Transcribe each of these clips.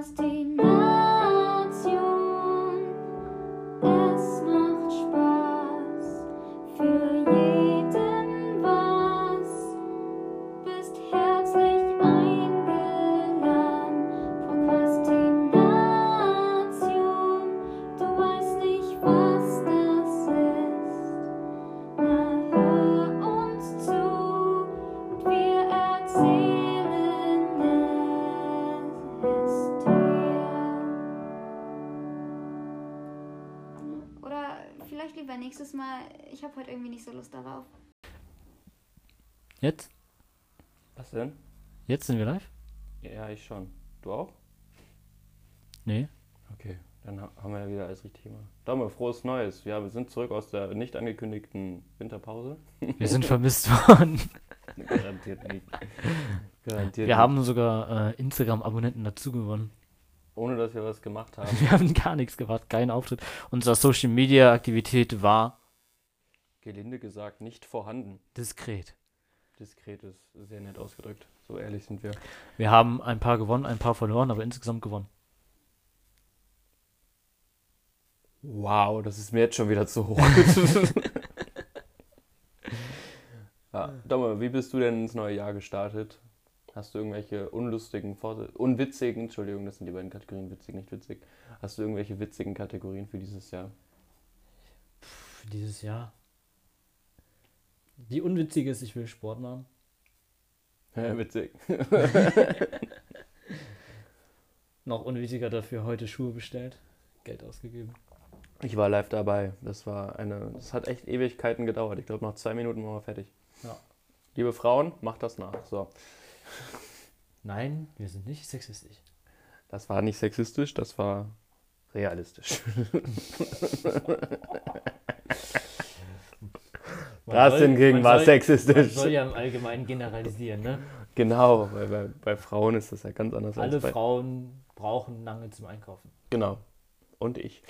Prokrastination. Jetzt? Was denn? Jetzt sind wir live? Ja, ich schon. Du auch? Nee. Okay, dann ha- haben wir ja wieder alles richtig gemacht. Daumen, frohes Neues. Ja, wir sind zurück aus der nicht angekündigten Winterpause. Wir sind vermisst worden. Garantiert nicht. Garantiert Wir nicht. haben sogar äh, Instagram-Abonnenten dazu gewonnen. Ohne dass wir was gemacht haben. Wir haben gar nichts gemacht, keinen Auftritt. Unsere Social-Media-Aktivität war Gelinde gesagt, nicht vorhanden. diskret. Diskret ist sehr nett ausgedrückt. So ehrlich sind wir. Wir haben ein paar gewonnen, ein paar verloren, aber insgesamt gewonnen. Wow, das ist mir jetzt schon wieder zu hoch. ja, Domme, wie bist du denn ins neue Jahr gestartet? Hast du irgendwelche unlustigen, unwitzigen, Entschuldigung, das sind die beiden Kategorien, witzig, nicht witzig. Hast du irgendwelche witzigen Kategorien für dieses Jahr? Für dieses Jahr. Die unwitzige ist, ich will Sport machen. Ja, witzig. Noch unwitziger dafür heute Schuhe bestellt. Geld ausgegeben. Ich war live dabei. Das war eine, das hat echt Ewigkeiten gedauert. Ich glaube, nach zwei Minuten waren wir fertig. Ja. Liebe Frauen, macht das nach. So. Nein, wir sind nicht sexistisch. Das war nicht sexistisch, das war realistisch. Man Das soll- hingegen man war soll- sexistisch. Man soll ja im Allgemeinen generalisieren, ne? Genau, weil bei, bei Frauen ist das ja ganz anders Alle als bei. Frauen brauchen lange zum Einkaufen. Genau. Und ich.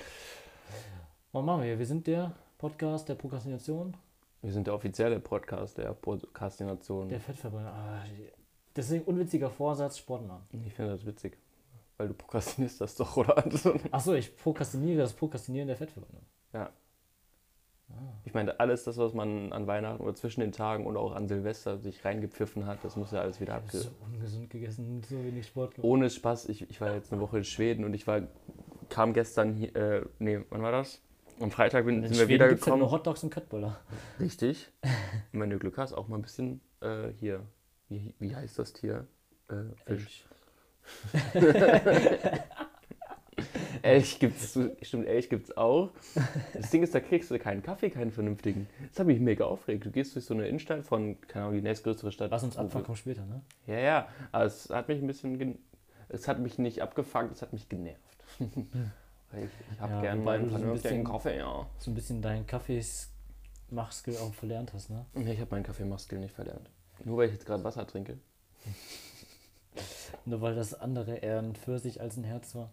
Was machen wir? Wir sind der Podcast der Prokrastination, Wir sind der offizielle Podcast der Prokrastination. der Fettverbrennung. Ah, deswegen unwitziger Vorsatz, Sport machen. Ich finde das witzig. Weil du prokrastinierst das doch, oder? Achso, ich prokrastiniere das Prokrastinieren der Fettverbrennung. ja. Ich meine, alles das, was man an Weihnachten oder zwischen den Tagen und auch an Silvester sich reingepfiffen hat, das muss ja alles wieder abge... So ungesund gegessen und so wenig Sport gemacht. Ohne Spaß, ich, ich war jetzt eine Woche in Schweden und ich war, kam gestern hier, äh, nee, wann war das? Am Freitag bin, In sind wir Schweden halt wiedergekommen. nur Hotdogs und Köttbullar. Richtig. Und wenn du Glück hast, auch mal ein bisschen äh, hier, wie, wie heißt das Tier? Äh, Fisch. Elch gibt's, stimmt, Elch gibt's auch. Das Ding ist, da kriegst du keinen Kaffee, keinen vernünftigen. Das hat mich mega aufgeregt. Du gehst durch so eine Innenstadt von, keine Ahnung, die nächstgrößere Stadt. Was uns abfuckt, kommt später, ne? Ja, ja, aber es hat mich ein bisschen, es hat mich nicht abgefuckt, es hat mich genervt. Ich ich habe Ja, gern meinen so vernünftigen bisschen- Kaffee, ja. So ein bisschen deinen Kaffees-Machskill auch verlernt hast, ne? Nee, Ich habe meinen Kaffeemachskill nicht verlernt. Nur weil ich jetzt gerade Wasser trinke. Nur weil das andere eher ein Pfirsich als ein Herz war.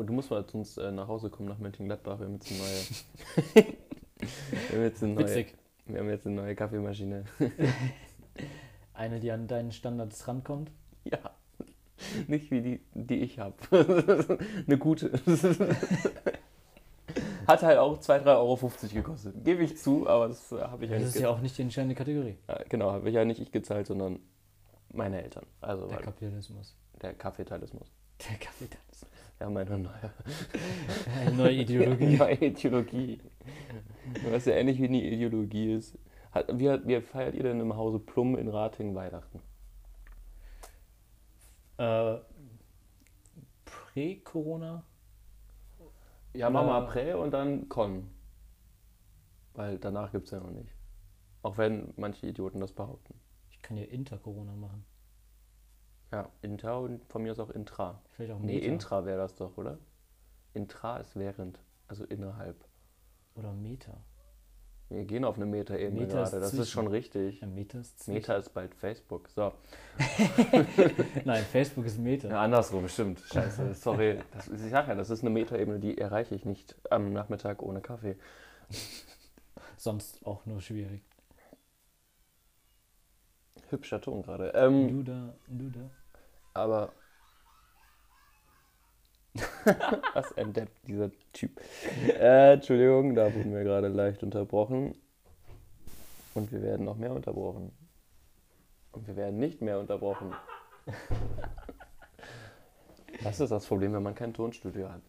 Und Du musst mal zu uns äh, nach Hause kommen nach Mönchengladbach. Wir haben jetzt eine neue. wir, haben jetzt eine neue Witzig. wir haben jetzt eine neue Kaffeemaschine. Eine, die an deinen Standards rankommt. Ja. Nicht wie die, die ich habe. eine gute. Hat halt auch 2, 3,50 Euro gekostet. Gebe ich zu, aber das äh, habe ich ja Das nicht ist ja auch nicht die entscheidende Kategorie. Ja, genau, habe ich ja nicht ich gezahlt, sondern meine Eltern. Also Der Kapitalismus. der Kaffeetalismus. Der Kapitalismus. Ja, meine neue, Eine neue Ideologie. neue Ideologie. Was ja ähnlich wie eine Ideologie ist. Hat, wie, wie feiert ihr denn im Hause Plum in Ratingen Weihnachten? Äh, Prä-Corona? Ja, wir Äh. Prä und dann Con. Weil danach gibt es ja noch nicht. Auch wenn manche Idioten das behaupten. Kann ja Inter-Corona machen. Ja, Inter und von mir aus auch Intra. Vielleicht auch Nee, Meta. Intra wäre das doch, oder? Intra ist während, also innerhalb. Oder Meta. Wir gehen auf eine Meta-Ebene Meta gerade, das ist zwischen. schon richtig. Ja, Meta ist Meta ist bald Facebook. So, Nein, Facebook ist Meta. ja, andersrum, stimmt. Scheiße, sorry. Das ist, ich sag ja, das ist eine Meta-Ebene, die erreiche ich nicht am Nachmittag ohne Kaffee. Sonst auch nur schwierig. Hübscher Ton gerade. Ähm, Du da, du da. aber. Was ein Depp, dieser Typ. Äh, Entschuldigung, da wurden wir gerade leicht unterbrochen. Und wir werden noch mehr unterbrochen. Und wir werden nicht mehr unterbrochen. Das ist das Problem, wenn man kein Tonstudio hat.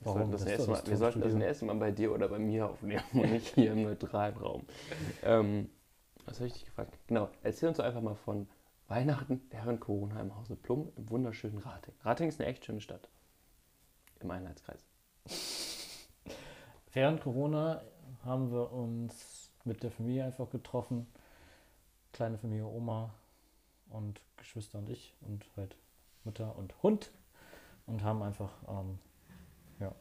Wir Warum? sollten das, Das doch Mal, das wir sollten das nächste Mal bei dir oder bei mir aufnehmen und nicht hier im neutralen Raum. Ähm, was habe ich dich gefragt? Genau, erzähl uns doch einfach mal von Weihnachten während Corona im Hause Plum im wunderschönen Rating. Rating ist eine echt schöne Stadt. Im Einheitskreis. Während Corona haben wir uns mit der Familie einfach getroffen. Kleine Familie, Oma und Geschwister und ich und halt Mutter und Hund. Und haben einfach ähm, ja,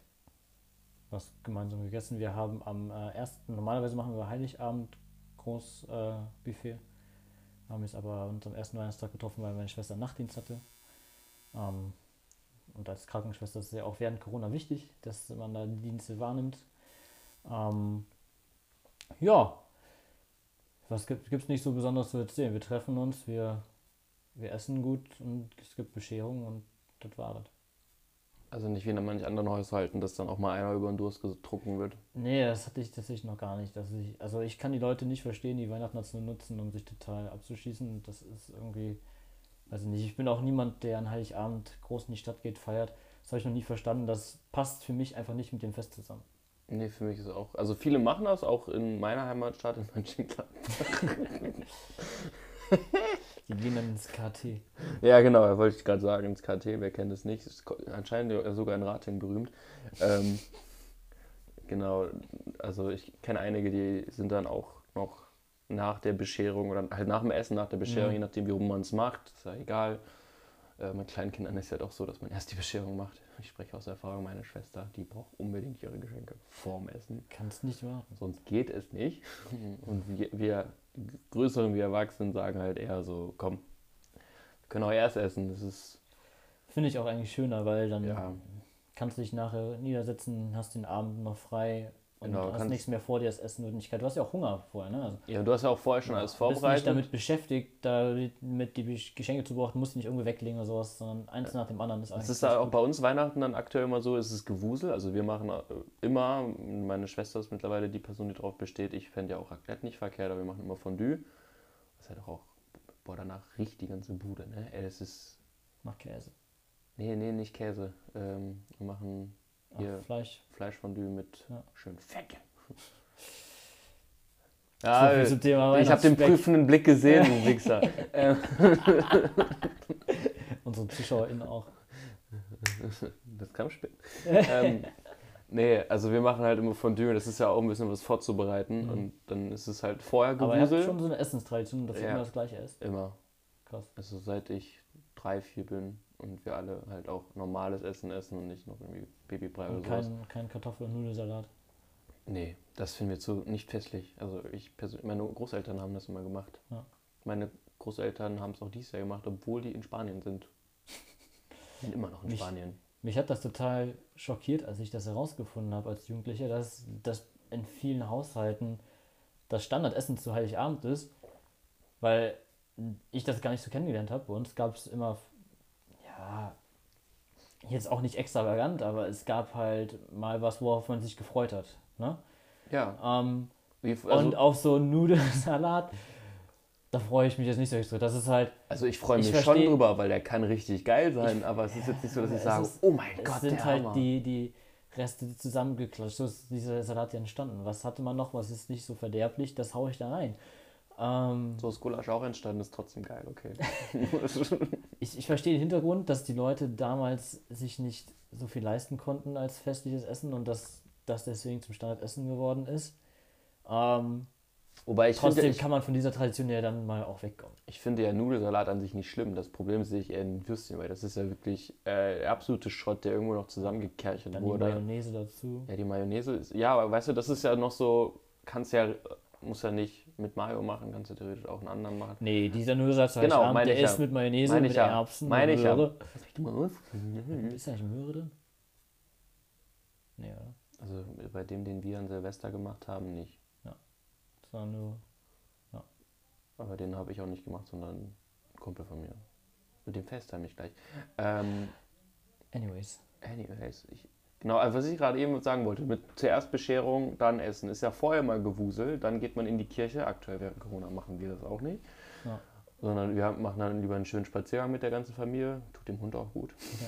was gemeinsam gegessen. Wir haben am äh, ersten, normalerweise machen wir Heiligabend groß äh. Haben uns aber uns am ersten Weihnachtstag getroffen, weil meine Schwester Nachtdienst hatte. Ähm, und als Krankenschwester ist es ja auch während Corona wichtig, dass man da die Dienste wahrnimmt. Ähm, ja, was gibt es nicht so besonders zu erzählen? Wir treffen uns, wir, wir essen gut und es gibt Bescherung und das war das. Also nicht wie in manchen anderen Haushalten, dass dann auch mal einer über den Durst getrunken wird. Nee, das hatte ich tatsächlich noch gar nicht. Dass ich, also ich kann die Leute nicht verstehen, die Weihnachten dazu nutzen, um sich total abzuschießen. Das ist irgendwie, weiß ich nicht. Ich bin auch niemand, der an Heiligabend groß in die Stadt geht, feiert. Das habe ich noch nie verstanden. Das passt für mich einfach nicht mit dem Fest zusammen. Nee, für mich ist es auch. Also viele machen das, auch in meiner Heimatstadt in Mönchengladbach. Die gehen dann ins KT. Ja, genau, wollte ich gerade sagen, ins KT, wer kennt es nicht, ist anscheinend sogar in Rating berühmt. Ähm, genau, also ich kenne einige, die sind dann auch noch nach der Bescherung oder halt nach dem Essen, nach der Bescherung, Mhm. je nachdem, wie rum man es macht, ist ja egal. Äh, mit kleinen Kindern ist ja doch so, dass man erst die Bescherung macht. Ich spreche aus Erfahrung, meine Schwester, die braucht unbedingt ihre Geschenke vorm Essen. Kannst nicht warten. Sonst geht es nicht. Und wir, wir die Größeren wie Erwachsenen sagen halt eher so, komm, wir können auch erst essen. Das ist, Finde ich auch eigentlich schöner, weil dann Ja. kannst du dich nachher niedersetzen, hast den Abend noch frei und Genau, hast nichts mehr vor dir, das Essen wird nicht kalt. Du hast ja auch Hunger vorher, ne? Also, ja, du hast ja auch vorher schon alles bist nicht vorbereitet. damit beschäftigt, da mit die Geschenke zu beobachten, musst du nicht irgendwie weglegen oder sowas, sondern eins nach dem anderen ist Es eigentlich. ist da auch gut. bei uns Weihnachten dann aktuell immer so, es ist Gewusel. Also wir machen äh, immer, meine Schwester ist mittlerweile die Person, die drauf besteht. Ich fände ja auch Raclette nicht verkehrt, aber wir machen immer Fondue. Das ist halt auch, boah, danach riecht die ganze Bude, ne? Ey, das ist, Nach Käse. nee, nee, nicht Käse. Ähm, wir machen Ach, hier Fleisch. Fleischfondue mit Ja. schön Fett. so zum Thema ich habe den prüfenden Blick gesehen, du Wichser. ähm, Unsere ZuschauerInnen auch. das kam spät. ähm, nee, also wir machen halt immer Fondue. Das ist ja auch ein bisschen was vorzubereiten. Mhm. Und dann ist es halt vorher Aber ihr habt schon so eine Essenstradition, dass ihr Ja. immer das gleiche esst. Immer. Krass. Also seit ich drei, vier bin und wir alle halt auch normales Essen essen und nicht noch irgendwie Babybrei oder Und sowas. kein, kein Kartoffel- und Nudelsalat. Nee, das finden wir zu nicht festlich. Also ich persönlich, meine Großeltern haben das immer gemacht. Ja. Meine Großeltern haben es auch dieses Jahr gemacht, obwohl die in Spanien sind. Sind immer noch in Mich- Spanien. Mich hat das total schockiert, als ich das herausgefunden habe als Jugendlicher, dass, dass in vielen Haushalten das Standardessen zu Heiligabend ist, weil ich das gar nicht so kennengelernt habe. Bei uns gab es immer, ja, jetzt auch nicht extravagant, aber es gab halt mal was, worauf man sich gefreut hat. Ne? Ja. Ähm, Wie, also, und auf so einen Nudelsalat, da freue ich mich jetzt nicht so extra. Das ist halt, Also ich freue Ich mich schon versteh- drüber, weil der kann richtig geil sein, aber es ist jetzt nicht so, dass ich es sage, ist- oh mein es Gott, sind der halt Hammer. die, die Reste zusammengeklatscht. So ist dieser Salat ja entstanden. Was hatte man noch? Was ist nicht so verderblich? Das haue ich da rein. Ähm, So ist Gulasch auch entstanden, ist trotzdem geil, okay. ich, ich verstehe den Hintergrund, dass die Leute damals sich nicht so viel leisten konnten als festliches Essen und dass das deswegen zum Standardessen geworden ist. Ähm, Wobei ich finde, trotzdem ich, kann man von dieser Tradition ja dann mal auch wegkommen. ich finde ja Nudelsalat an sich nicht schlimm. Das Problem sehe ich eher in Würstchen, weil das ist ja wirklich äh, der absolute Schrott, der irgendwo noch zusammengekerchert Dann die wurde. Mayonnaise dazu. Ja, die Mayonnaise ist. Ja, aber weißt du, das ist ja noch so. Kannst ja. Muss ja nicht mit Mayo machen, kannst du theoretisch auch einen anderen machen. Nee, dieser zu Genau, Heiligabend, meine der ich ja. ist mit Mayonnaise, Meine mit ich ja. Erbsen, Meine ich ja. Möhre. Mal aus. Ist da nicht Möhre drin? Nee, oder? Also bei dem, den wir an Silvester gemacht haben, nicht. Das war nur. aber den habe ich auch nicht gemacht, sondern ein Kumpel von mir. Mit dem FaceTime ich gleich. Ähm, Anyways. anyways, ich, genau, also was ich gerade eben sagen wollte, mit zuerst Bescherung, dann Essen. Ist ja vorher mal Gewusel, dann geht man in die Kirche. Aktuell während Corona machen wir das auch nicht. Ja. Sondern wir machen dann lieber einen schönen Spaziergang mit der ganzen Familie. Tut dem Hund auch gut. Ja.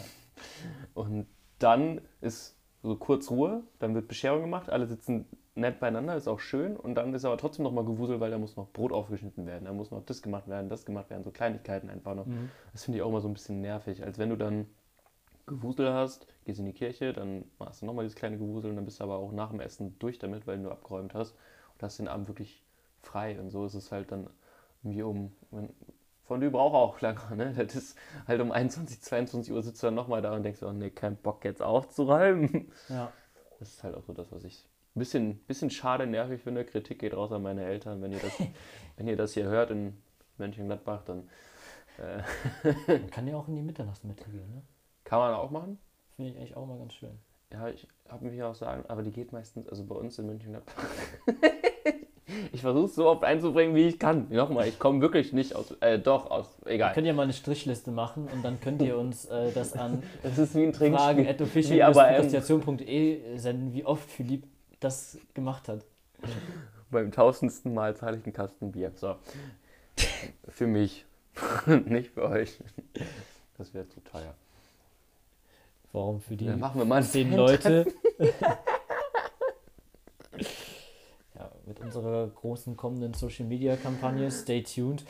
Und dann ist so kurz Ruhe, dann wird Bescherung gemacht, alle sitzen nett beieinander, ist auch schön. Und dann ist aber trotzdem noch mal Gewusel, weil da muss noch Brot aufgeschnitten werden, da muss noch das gemacht werden, das gemacht werden, so Kleinigkeiten einfach noch. Mhm. Das finde ich auch immer so ein bisschen nervig, als wenn du dann Gewusel hast, gehst in die Kirche, dann machst du nochmal dieses kleine Gewusel und dann bist du aber auch nach dem Essen durch damit, weil du abgeräumt hast und hast den Abend wirklich frei. Und so ist es halt dann irgendwie um, du braucht auch lange, ne? Das ist halt um 21, 22 Uhr sitzt du dann nochmal da und denkst, oh nee, kein Bock jetzt aufzuräumen. Ja. Das ist halt auch so das, was ich ein bisschen, bisschen schade, nervig finde. Kritik geht raus an meine Eltern. Wenn ihr das, wenn ihr das hier hört in Mönchengladbach, dann äh, Man kann ja auch in die Mitternachtsmitte gehen, ne? Kann man auch machen. Finde ich eigentlich auch mal ganz schön. Ja, ich habe mich auch sagen, aber die geht meistens, also bei uns in Mönchengladbach. ich versuche es so oft einzubringen, wie ich kann. Nochmal, ich komme wirklich nicht aus, äh, doch, aus, egal. können ja mal eine Strichliste machen und dann könnt ihr uns äh, das an Das ist wie ein fragen Trinkspiel. Wie aber ähm, official senden, wie oft Philipp das gemacht hat. beim tausendsten Mal zahle ich einen Kasten Bier. So. für mich, nicht für euch. Das wäre zu teuer. Warum für die Dann machen wir mal ein zehn Leute? ja, mit unserer großen kommenden Social Media Kampagne, stay tuned.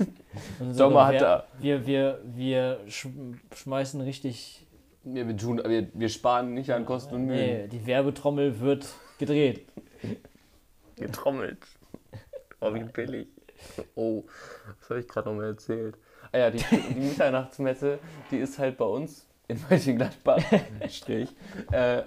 Sommer hat wir, er. wir, wir, wir sch schmeißen richtig. Wir, wir, tun, wir, wir sparen nicht an Kosten und Mühen. Nee, die Werbetrommel wird gedreht. Getrommelt. Oh, wie billig. Oh, was habe ich gerade noch mal erzählt? Ah ja, die, die Mitternachtsmesse, die ist halt bei uns in Mönchengladbach, Strich. Äh,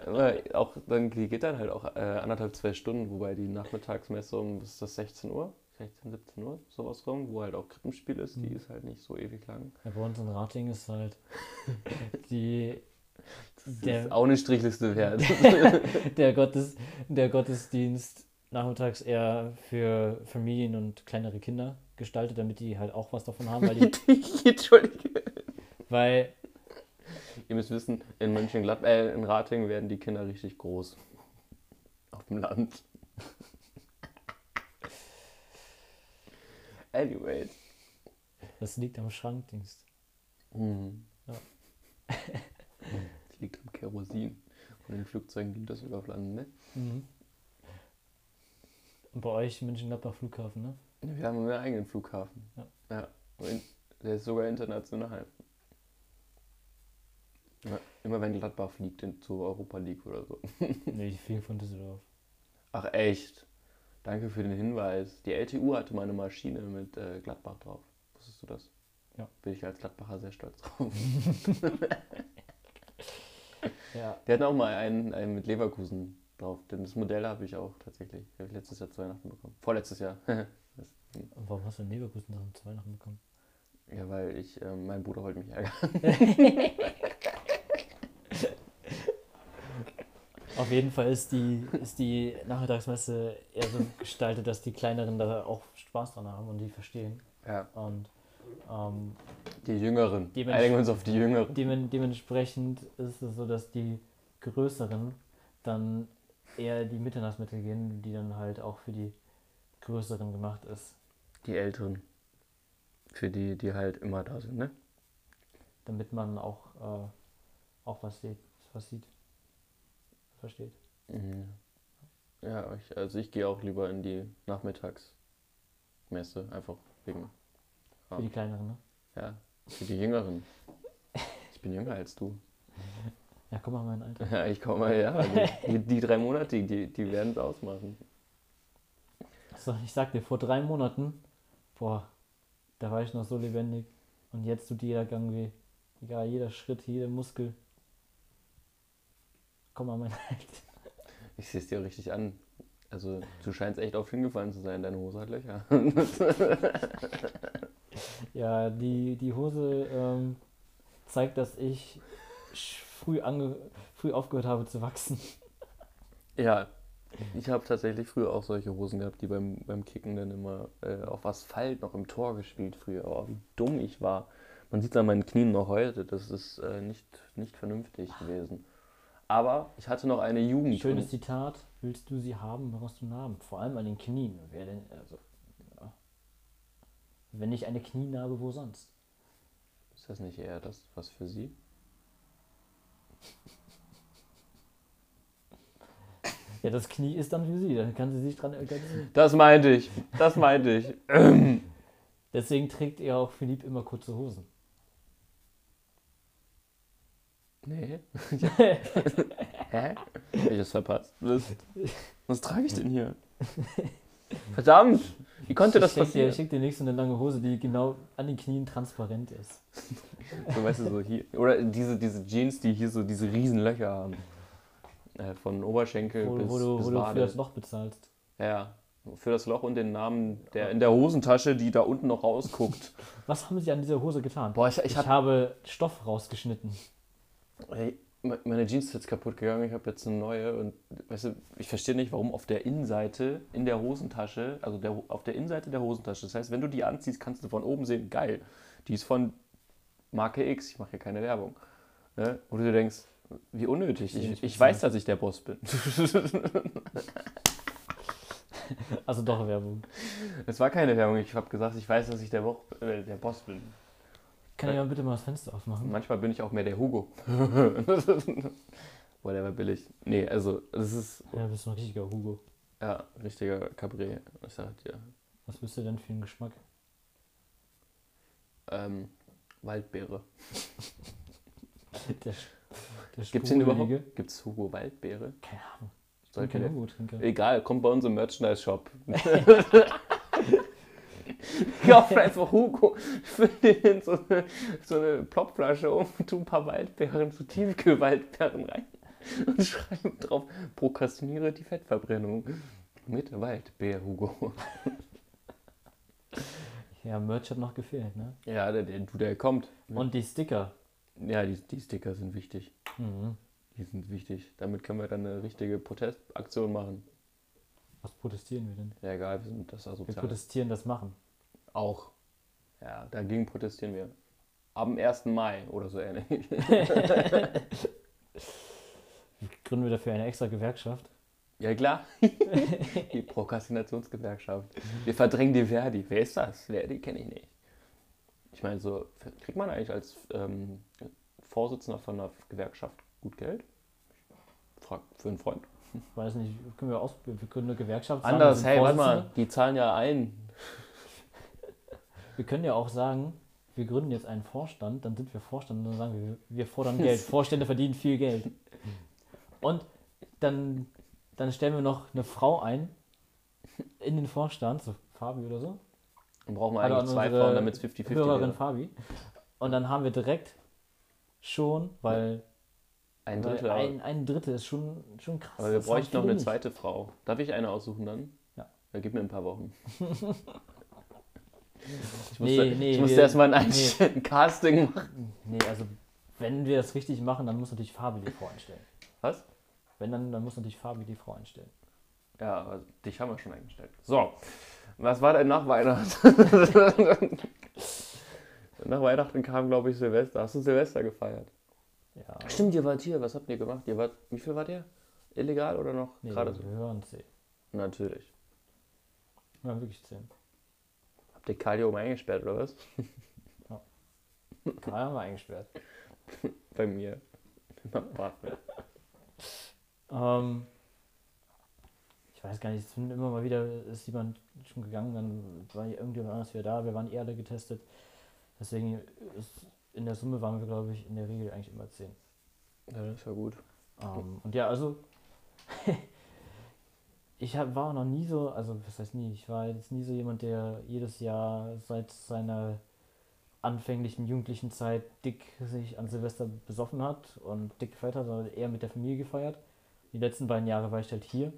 auch, dann, die geht dann halt auch äh, anderthalb, zwei Stunden, wobei die Nachmittagsmesse um, was ist das, 16 Uhr? 16, 17 Uhr, sowas rum, wo halt auch Krippenspiel ist, die Mhm. ist halt nicht so ewig lang. Ja, bei uns in Rating ist halt die, Das Der- ist auch eine Strichliste wert. der, Gottes, der Gottesdienst nachmittags eher für Familien und kleinere Kinder gestaltet, damit die halt auch was davon haben, weil die, Entschuldige. weil Ihr müsst wissen, in Mönchengladbach, äh, in Rating werden die Kinder richtig groß. Auf dem Land. Anyways. das liegt am Schrankdienst. Mhm. Ja. Das liegt am Kerosin. Und in Flugzeugen gilt das über Landen, ne? Mhm. Und bei euch München-Gladbach Flughafen, ne? Wir haben einen eigenen Flughafen. Ja. ja. Der ist sogar international. Immer, immer wenn Gladbach fliegt in, zur Europa League oder so. Nee, ich fliege von Düsseldorf. Ach echt? Danke für den Hinweis. Die LTU hatte mal eine Maschine mit äh, Gladbach drauf. Wusstest du das? Ja. Bin ich als Gladbacher sehr stolz drauf. Ja, Die hatten auch mal einen, einen mit Leverkusen drauf. Denn das Modell habe ich auch tatsächlich. Habe ich letztes Jahr zu Weihnachten bekommen. Vorletztes Jahr. Und warum hast du in Leverkusen dann zu Weihnachten bekommen? ja, weil ich, ähm, mein Bruder wollte mich ärgern. Auf jeden Fall ist die, ist die Nachmittagsmesse eher so gestaltet, dass die Kleineren da auch Spaß dran haben und die verstehen. Ja, Und ähm, die Jüngeren. Einigen wir uns auf die Jüngeren. demen, dementsprechend ist es so, dass die Größeren dann eher die Mitternachtsmitte gehen, die dann halt auch für die Größeren gemacht ist. Die Älteren. Für die, die halt immer da sind, ne? Damit man auch, äh, auch was sieht, was sieht. Versteht. Mhm. Ja, ich, also ich gehe auch lieber in die Nachmittagsmesse, einfach wegen. Für die Kleineren, ne? ja, für die Jüngeren. Ich bin jünger als du. Ja, komm mal mein Alter. Ja, ich komme, ja, also die, die drei Monate, die, die werden es ausmachen. So, ich sag dir, vor drei Monaten, boah, da war ich noch so lebendig. Und jetzt tut jeder Gang weh. Egal, jeder Schritt, jeder Muskel. Komm mal mein Alter. Ich sehe es dir richtig an. Also, du scheinst echt oft hingefallen zu sein. Deine Hose hat Löcher. Ja, die, die Hose ähm, zeigt, dass ich früh, ange früh aufgehört habe zu wachsen. Ja, Ich habe tatsächlich früher auch solche Hosen gehabt, die beim, beim Kicken dann immer äh, auf Asphalt noch im Tor gespielt früher. Oh, wie dumm ich war. Man sieht es an meinen Knien noch heute. Das ist äh, nicht, nicht vernünftig gewesen. Aber ich hatte noch eine Jugend. Schönes Zitat. Willst du sie haben, brauchst du Namen. Vor allem an den Knien. Wer denn, also, ja. Wenn nicht eine Knienarbe, wo sonst? Ist das nicht eher das, was für sie? Ja, das Knie ist dann für sie. Dann kann sie sich dran organisieren. Das meinte ich. Das meinte ich. Deswegen trägt er auch Philipp immer kurze Hosen. Nee. Hä? Hab ich das verpasst? Was, was trage ich denn hier? Verdammt! Wie konnte das ich dir, passieren? ich schick dir nächstes eine lange Hose, die genau an den Knien transparent ist. So, weißt du, so hier. Oder diese, diese Jeans, die hier so diese riesen Löcher haben. Äh, von Oberschenkel Wo, bis, wo du, bis wo du für das Loch bezahlst. Ja, für das Loch und den Namen der in der Hosentasche, die da unten noch rausguckt. Was haben sie an dieser Hose getan? Boah, ich, ich Ich hab, habe Stoff rausgeschnitten. Ey, me- meine Jeans ist jetzt kaputt gegangen, ich habe jetzt eine neue und weißt du, ich verstehe nicht, warum auf der Innenseite in der Hosentasche, also der, auf der Innenseite der Hosentasche, das heißt, wenn du die anziehst, kannst du von oben sehen, geil, die ist von Marke X, ich mache hier keine Werbung. Ne? Wo du dir denkst, wie unnötig, ich, ich weiß, dass ich der Boss bin. Also doch Werbung. Es war keine Werbung, ich habe gesagt, ich weiß, dass ich der, Bo äh, der Boss bin. Kann ich mal bitte mal das Fenster aufmachen? Manchmal bin ich auch mehr der Hugo. Boah, der war billig. Nee, also, es ist Ja, du bist ein richtiger Hugo. ja richtiger Cabré. Ich sag dir. Was bist du denn für ein Geschmack? Ähm, Waldbeere. Der, der Gibt's den überhaupt? Gibt's Hugo Waldbeere? Keine Ahnung. Ich bin kein Hugo-Trinker. Egal, kommt bei uns im Merchandise-Shop. Kauft einfach Hugo, füllt den in so eine, so eine Plopflasche um, tu ein paar Waldbeeren, so Tiefkühlwaldbeeren rein und schreibt drauf, prokrastiniere die Fettverbrennung mit Waldbeer Hugo. Ja, Merch hat noch gefehlt, ne? Ja, der, der, der kommt. Und die Sticker. Ja, die, die Sticker sind wichtig. Mhm. Die sind wichtig. Damit können wir dann eine richtige Protestaktion machen. Was protestieren wir denn? Ja, egal, wir sind das Wir asozial. protestieren das machen. Auch. Ja, dagegen protestieren wir. Am 1. Mai oder so ähnlich. Gründen wir dafür eine extra Gewerkschaft? Ja, klar. die Prokrastinationsgewerkschaft. Wir verdrängen die Verdi. Wer ist das? Verdi kenne ich nicht. Ich meine, so, kriegt man eigentlich als ähm, Vorsitzender von einer Gewerkschaft gut Geld? Frag für einen Freund. Weiß nicht, können wir aus, wir gründen eine Gewerkschaft. Anders, hey, warte mal, die zahlen ja ein. Wir können ja auch sagen, wir gründen jetzt einen Vorstand, dann sind wir Vorstand und dann sagen wir, wir fordern Geld. Vorstände verdienen viel Geld. Und dann, dann stellen wir noch eine Frau ein in den Vorstand, so Fabi oder so. Dann brauchen wir eigentlich zwei Frauen, damit es 50-50 Hörerin wäre. Fabi. Und dann haben wir direkt schon, weil, Ein Drittel. ein, ein Drittel ist schon, schon krass. aber wir Das bräuchten noch eine nicht. zweite Frau. Darf ich eine aussuchen dann? Ja. Ja, gib mir ein paar Wochen. Ich Nee, musste, nee, ich musste wir- erstmal ein Einstell- Casting machen. Nee, also wenn wir das richtig machen, dann muss natürlich Fabi die Frau einstellen. Was? Wenn dann, dann muss natürlich Fabi die Frau einstellen. Ja, aber dich haben wir schon eingestellt. So, was war denn nach Weihnachten? nach Weihnachten kam, glaube ich, Silvester. Hast du Silvester gefeiert? Ja, Stimmt, ihr wart hier. Was habt ihr gemacht? Ihr wart, wie viel wart ihr? Illegal oder noch? nee, Gerade so. wir hören zehn. Natürlich. Wir haben wirklich zehn. Habt ihr Kali oben eingesperrt oder was? Drei haben wir eingesperrt. Bei mir. Ähm, ich weiß gar nicht, es sind immer mal wieder, ist jemand schon gegangen, dann war irgendjemand anders wieder da, wir waren eh alle getestet. Deswegen ist, in der Summe waren wir, glaube ich, in der Regel eigentlich immer zehn. Ja, das ja gut. Ähm, und ja, also ich hab, war noch nie so, also was heißt nie, ich war jetzt nie so jemand, der jedes Jahr seit seiner anfänglichen jugendlichen Zeit dick sich an Silvester besoffen hat und dick gefeiert hat, sondern eher mit der Familie gefeiert. Die letzten beiden Jahre war ich halt hier.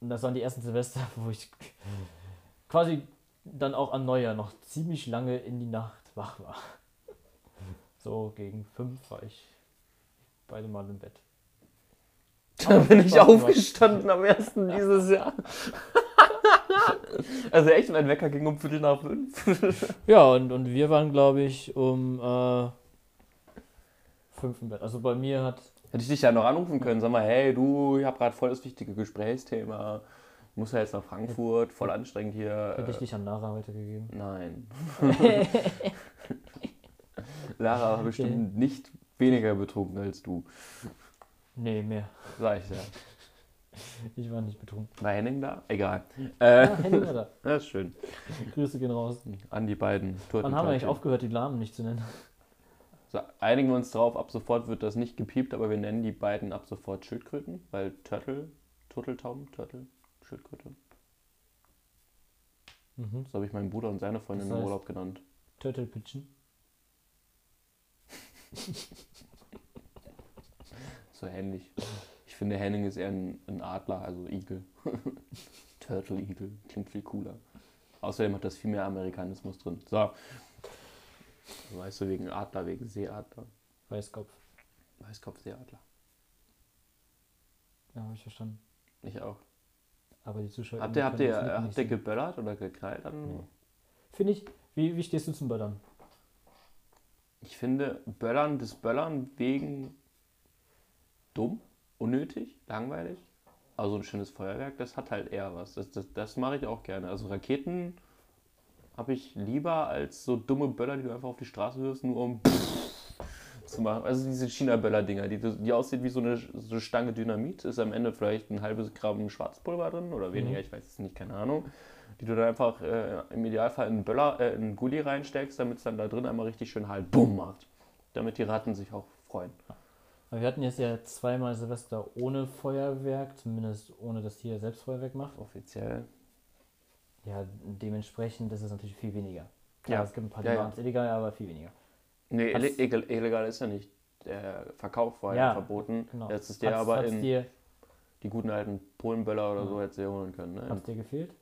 Und das waren die ersten Silvester, wo ich quasi dann auch an Neujahr noch ziemlich lange in die Nacht wach war. So gegen fünf war ich beide Mal im Bett. Da bin ich aufgestanden am 1. dieses Jahr. also echt, mein Wecker ging um Viertel nach fünf. Ja, und, und wir waren, glaube ich, um äh, fünf im Bett. Also bei mir hat. Hätte ich dich ja noch anrufen können. Sag mal, hey, du, ich habe gerade voll das wichtige Gesprächsthema. Ich muss ja jetzt nach Frankfurt, voll anstrengend hier. Hätte ich Äh, dich an Lara weitergegeben. Nein. Lara war bestimmt nicht weniger betrunken als du. Nee, mehr. Sag ich ja. Ich war nicht betrunken. War Henning da? Egal. Äh, Ah, Henning war da. das ist schön. Grüße gehen raus. An die beiden Wann haben wir eigentlich aufgehört, die Namen nicht zu nennen? So, einigen wir uns drauf, ab sofort wird das nicht gepiept, aber wir nennen die beiden ab sofort Schildkröten, weil Turtle, Turteltauben, Turtle, Schildkröte. Mhm. So habe ich meinen Bruder und seine Freundin Das im heißt- Urlaub genannt. Turtle Pigeon. So ähnlich. Ich finde, Henning ist eher ein, ein Adler, also Igel. Turtle Igel, klingt viel cooler. Außerdem hat das viel mehr Amerikanismus drin. So. Weißt du, wegen Adler, wegen Seeadler. Weißkopf. Weißkopfseeadler. Ja, habe ich verstanden. Ich auch. Aber die Zuschauer. Habt ihr, habt ihr, das habt ihr geböllert oder gekrallt? An? Nee. Finde ich. Wie, wie stehst du zum Böllern? Ich finde Böllern des Böllern wegen dumm, unnötig, langweilig. Also ein schönes Feuerwerk, das hat halt eher was. Das, das, das mache ich auch gerne. Also Raketen habe ich lieber als so dumme Böller, die du einfach auf die Straße wirfst, nur um zu machen. Also diese China-Böller-Dinger, die, die aussieht wie so eine, so eine Stange Dynamit, ist am Ende vielleicht ein halbes Gramm Schwarzpulver drin oder weniger, Mhm. ich weiß es nicht, keine Ahnung. Die du dann einfach äh, im Idealfall in einen Böller, äh, in einen Gully reinsteckst, damit es dann da drin einmal richtig schön halt bumm macht. Damit die Ratten sich auch freuen. Aber wir hatten jetzt ja zweimal Silvester ohne Feuerwerk, zumindest ohne dass hier selbst Feuerwerk macht. Offiziell. Ja, dementsprechend ist es natürlich viel weniger. Klar, Ja. es gibt ein paar, Ja, die ja. machen es illegal, aber viel weniger. Nee, Hat's- ille- illegal, ist ja nicht. Der Verkauf war ja, Ja, verboten. Genau. Jetzt ist der Hat's- aber hat's in dir, die guten alten Polenböller oder Ja. so hätte sie holen können. Ne? hat's dir gefehlt?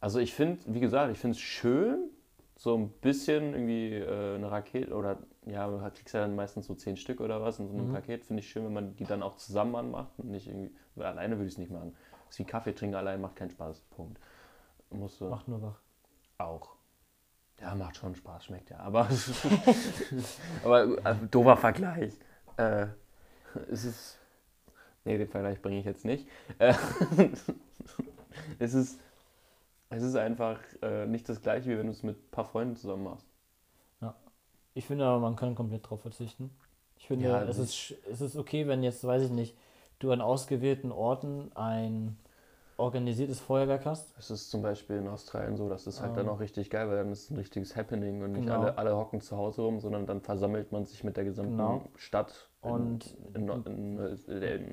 Also ich finde, wie gesagt, ich finde es schön, so ein bisschen irgendwie äh, eine Rakete oder ja, du kriegst ja dann meistens so zehn Stück oder was in so einem Mhm. Paket. Finde ich schön, wenn man die dann auch zusammen anmacht und nicht irgendwie, weil alleine würde ich es nicht machen. Das ist wie Kaffee trinken allein macht keinen Spaß. Punkt. Musst du Macht nur wach. auch. Ja, macht schon Spaß, schmeckt ja. Aber, aber äh, doofer Vergleich. Äh, es ist. Nee, den Vergleich bringe ich jetzt nicht. Äh, es ist. Es ist einfach äh, nicht das gleiche, wie wenn du es mit ein paar Freunden zusammen machst. Ich finde aber, man kann komplett drauf verzichten. Ich finde, Ja, es, das ist, es ist okay, wenn jetzt, weiß ich nicht, du an ausgewählten Orten ein organisiertes Feuerwerk hast. Es ist zum Beispiel in Australien so, das ist halt Ähm. dann auch richtig geil, weil dann ist es ein richtiges Happening und nicht Genau. alle, alle hocken zu Hause rum, sondern dann versammelt man sich mit der gesamten Genau. Stadt. In, Und in, in, Neu- in